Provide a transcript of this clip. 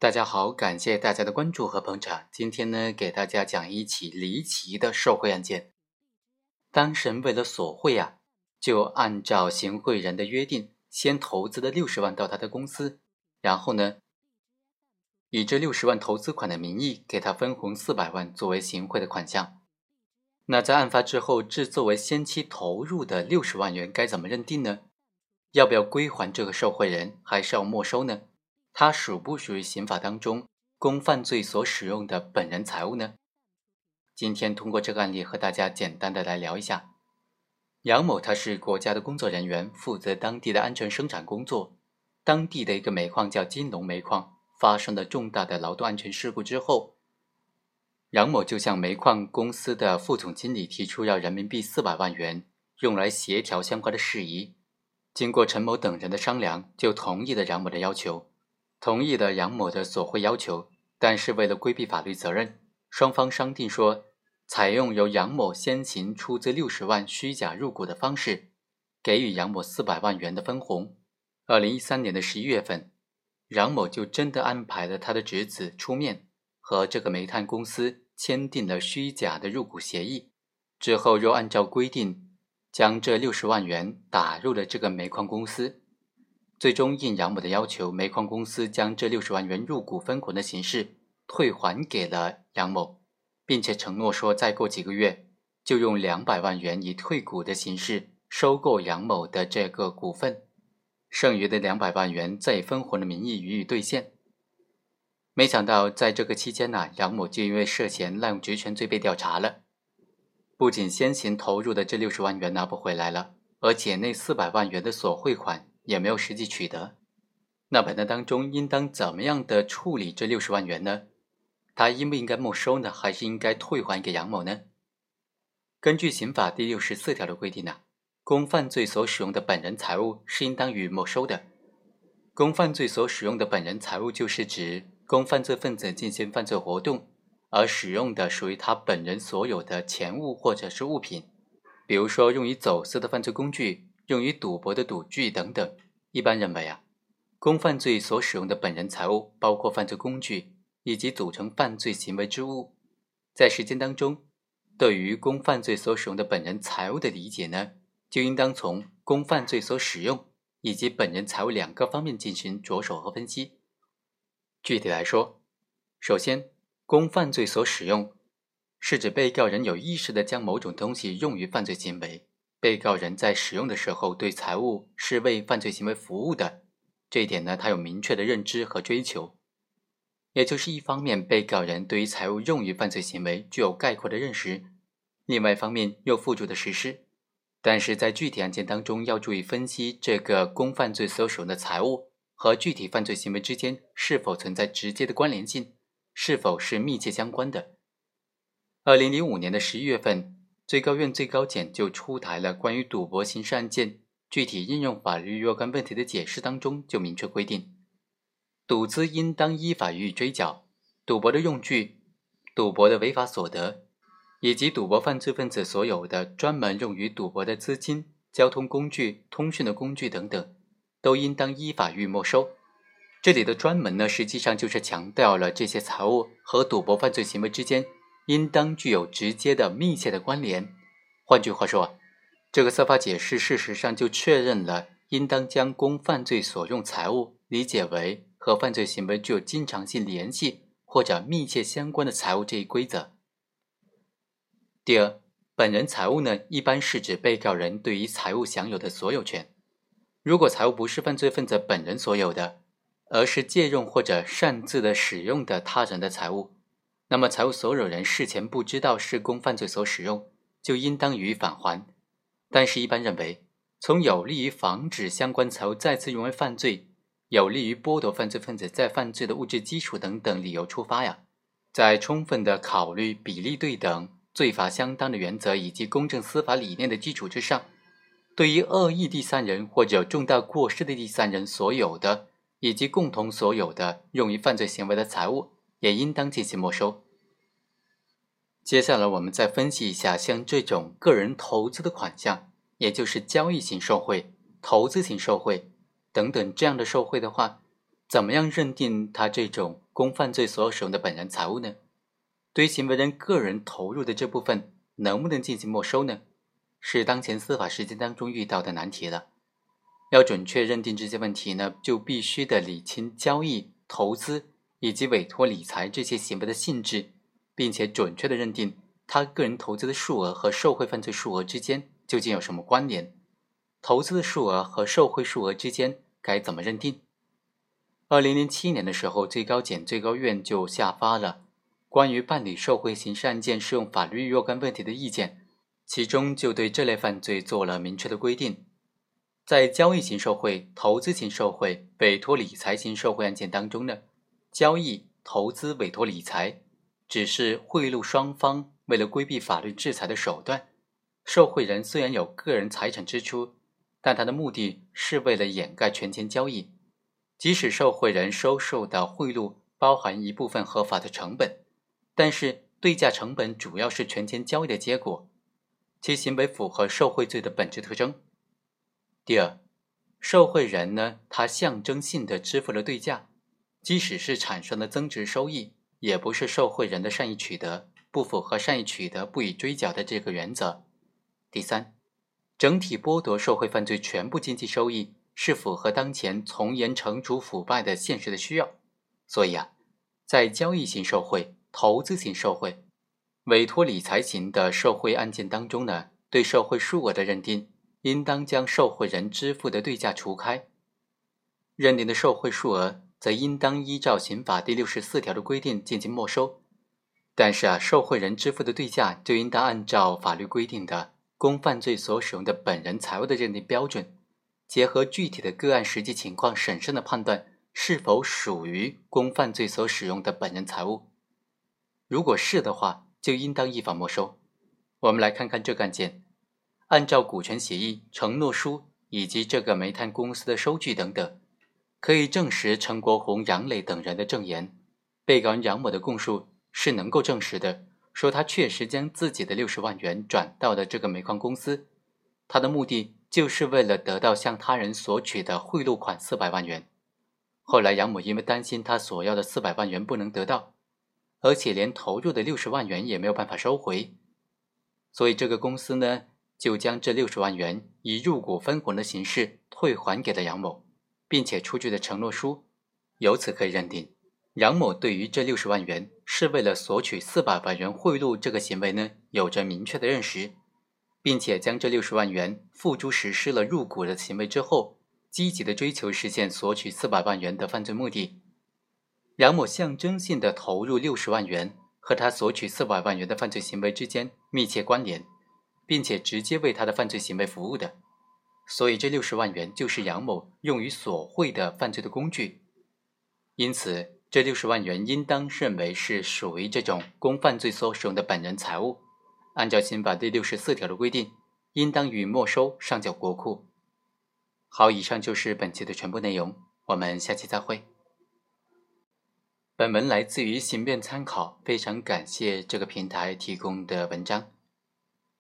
大家好，感谢大家的关注和捧场。今天呢，给大家讲一起离奇的受贿案件。当事人为了索贿啊，就按照行贿人的约定，先投资了六十万到他的公司，然后呢，以这六十万投资款的名义给他分红四百万作为行贿的款项。那在案发之后，这作为先期投入的六十万元该怎么认定呢？要不要归还这个受贿人，还是要没收呢？它属不属于刑法当中公犯罪所使用的本人财物呢？今天通过这个案例和大家简单的来聊一下。杨某他是国家的工作人员，负责当地的安全生产工作。当地的一个煤矿叫金龙煤矿，发生了重大的劳动安全事故之后，杨某就向煤矿公司的副总经理提出要人民币四百万元，用来协调相关的事宜。经过陈某等人的商量，就同意了杨某的要求，同意了杨某的索贿要求。但是为了规避法律责任，双方商定说，采用由杨某先行出资六十万虚假入股的方式，给予杨某四百万元的分红。二零一三年的十一月份，杨某就真的安排了他的侄子出面，和这个煤炭公司签订了虚假的入股协议，之后又按照规定。将这六十万元打入了这个煤矿公司，最终应杨某的要求，煤矿公司将这六十万元入股分红的形式退还给了杨某，并且承诺说，再过几个月就用两百万元以退股的形式收购杨某的这个股份，剩余的两百万元再以分红的名义予以兑现。没想到在这个期间呢，杨某就因为涉嫌滥用职权罪被调查了。不仅先行投入的这六十万元拿不回来了，而且那四百万元的索贿款也没有实际取得。那本案当中应当怎么样的处理这六十万元呢？他应不应该没收呢？还是应该退还给杨某呢？根据刑法第六十四条的规定呢，公犯罪所使用的本人财物是应当予没收的。公犯罪所使用的本人财物，就是指公犯罪分子进行犯罪活动。而使用的属于他本人所有的钱物或者是物品，比如说用于走私的犯罪工具、用于赌博的赌具等等。一般认为啊，公犯罪所使用的本人财物包括犯罪工具以及组成犯罪行为之物。在实践当中，对于公犯罪所使用的本人财物的理解呢，就应当从公犯罪所使用以及本人财物两个方面进行着手和分析。具体来说，首先。公犯罪所使用，是指被告人有意识的将某种东西用于犯罪行为。被告人在使用的时候，对财物是为犯罪行为服务的，这一点呢，他有明确的认知和追求。也就是一方面，被告人对于财物用于犯罪行为具有概括的认识；另外一方面又付诸的实施。但是在具体案件当中，要注意分析这个公犯罪所使用的财物和具体犯罪行为之间是否存在直接的关联性。是否是密切相关的？二零零五年的十一月份，最高院、最高检就出台了关于赌博刑事案件具体应用法律若干问题的解释，当中就明确规定，赌资应当依法予以追缴，赌博的用具、赌博的违法所得，以及赌博犯罪分子所有的专门用于赌博的资金、交通工具、通讯的工具等等，都应当依法予以没收。这里的专门呢，实际上就是强调了这些财物和赌博犯罪行为之间应当具有直接的、密切的关联。换句话说，这个司法解释事实上就确认了应当将公犯罪所用财物理解为和犯罪行为具有经常性联系或者密切相关的财物这一规则。第二，本人财物呢，一般是指被告人对于财物享有的所有权。如果财物不是犯罪分子本人所有的，而是借用或者擅自的使用的他人的财物，那么财物所有人事前不知道是供犯罪所使用，就应当予以返还。但是，一般认为，从有利于防止相关财物再次用为犯罪，有利于剥夺犯罪分子再犯罪的物质基础等等理由出发呀，在充分的考虑比例对等、罪罚相当的原则以及公正司法理念的基础之上，对于恶意第三人或者重大过失的第三人所有的。以及共同所有的用于犯罪行为的财物，也应当进行没收。接下来，我们再分析一下像这种个人投资的款项，也就是交易型受贿、投资型受贿等等这样的受贿的话，怎么样认定他这种公犯罪所使用的本人财物呢？对于行为人个人投入的这部分，能不能进行没收呢？是当前司法实践当中遇到的难题了。要准确认定这些问题呢，就必须的理清交易、投资以及委托理财这些行为的性质，并且准确的认定他个人投资的数额和受贿犯罪数额之间究竟有什么关联，投资的数额和受贿数额之间该怎么认定？二零零七年的时候，最高检、最高院就下发了关于办理受贿刑事案件适用法律若干问题的意见，其中就对这类犯罪做了明确的规定。在交易型受贿、投资型受贿、委托理财型受贿案件当中呢，交易、投资、委托理财只是贿赂双方为了规避法律制裁的手段。受贿人虽然有个人财产支出，但他的目的是为了掩盖权钱交易。即使受贿人收受的贿赂包含一部分合法的成本，但是对价成本主要是权钱交易的结果，其行为符合受贿罪的本质特征。第二，受贿人呢，他象征性的支付了对价，即使是产生了增值收益，也不是受贿人的善意取得，不符合善意取得不予追缴的这个原则。第三，整体剥夺受贿犯罪全部经济收益，是符合当前从严惩处腐败的现实的需要。所以啊，在交易型受贿、投资型受贿、委托理财型的受贿案件当中呢，对受贿数额的认定。应当将受贿人支付的对价除开，认定的受贿数额则应当依照刑法第六十四条的规定进行没收。但是啊，受贿人支付的对价就应当按照法律规定的公犯罪所使用的本人财物的认定标准，结合具体的个案实际情况，审慎的判断是否属于公犯罪所使用的本人财物。如果是的话，就应当依法没收。我们来看看这个案件。按照股权协议、承诺书以及这个煤炭公司的收据等等，可以证实陈国红、杨磊等人的证言。被告人杨某的供述是能够证实的，说他确实将自己的六十万元转到了这个煤矿公司，他的目的就是为了得到向他人索取的贿赂款四百万元。后来杨某因为担心他索要的四百万元不能得到，而且连投入的六十万元也没有办法收回，所以这个公司呢。就将这六十万元以入股分红的形式退还给了杨某，并且出具的承诺书。由此可以认定，杨某对于这六十万元是为了索取四百万元贿赂这个行为呢，有着明确的认识，并且将这六十万元付诸实施了入股的行为之后，积极的追求实现索取四百万元的犯罪目的。杨某象征性的投入六十万元和他索取四百万元的犯罪行为之间密切关联。并且直接为他的犯罪行为服务的，所以这六十万元就是杨某用于索贿的犯罪的工具，因此这六十万元应当认为是属于这种公犯罪所使用的本人财物，按照刑法第六十四条的规定，应当予以没收上缴国库。好，以上就是本期的全部内容，我们下期再会。本文来自于刑辩参考，非常感谢这个平台提供的文章。